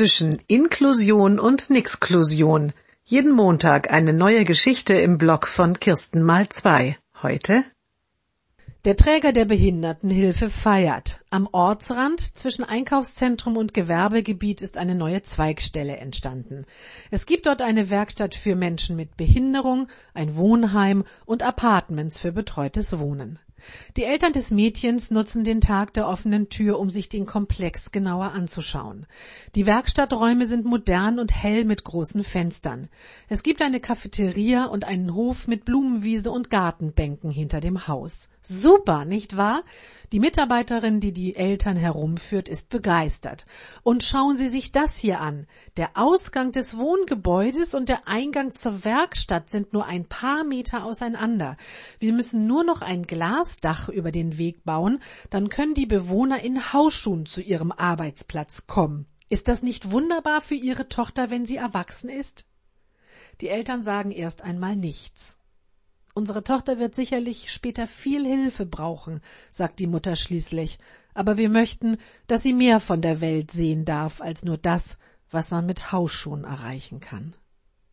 zwischen Inklusion und Nixklusion. Jeden Montag eine neue Geschichte im Blog von Kirsten mal zwei. Heute der Träger der Behindertenhilfe feiert. Am Ortsrand zwischen Einkaufszentrum und Gewerbegebiet ist eine neue Zweigstelle entstanden. Es gibt dort eine Werkstatt für Menschen mit Behinderung, ein Wohnheim und Apartments für betreutes Wohnen. Die Eltern des Mädchens nutzen den Tag der offenen Tür, um sich den Komplex genauer anzuschauen. Die Werkstatträume sind modern und hell mit großen Fenstern. Es gibt eine Cafeteria und einen Hof mit Blumenwiese und Gartenbänken hinter dem Haus. Super, nicht wahr? Die Mitarbeiterin, die die Eltern herumführt, ist begeistert. Und schauen Sie sich das hier an. Der Ausgang des Wohngebäudes und der Eingang zur Werkstatt sind nur ein paar Meter auseinander. Wir müssen nur noch ein Glasdach über den Weg bauen, dann können die Bewohner in Hausschuhen zu ihrem Arbeitsplatz kommen. Ist das nicht wunderbar für Ihre Tochter, wenn sie erwachsen ist? Die Eltern sagen erst einmal nichts. Unsere Tochter wird sicherlich später viel Hilfe brauchen, sagt die Mutter schließlich, aber wir möchten, dass sie mehr von der Welt sehen darf als nur das, was man mit Hausschuhen erreichen kann.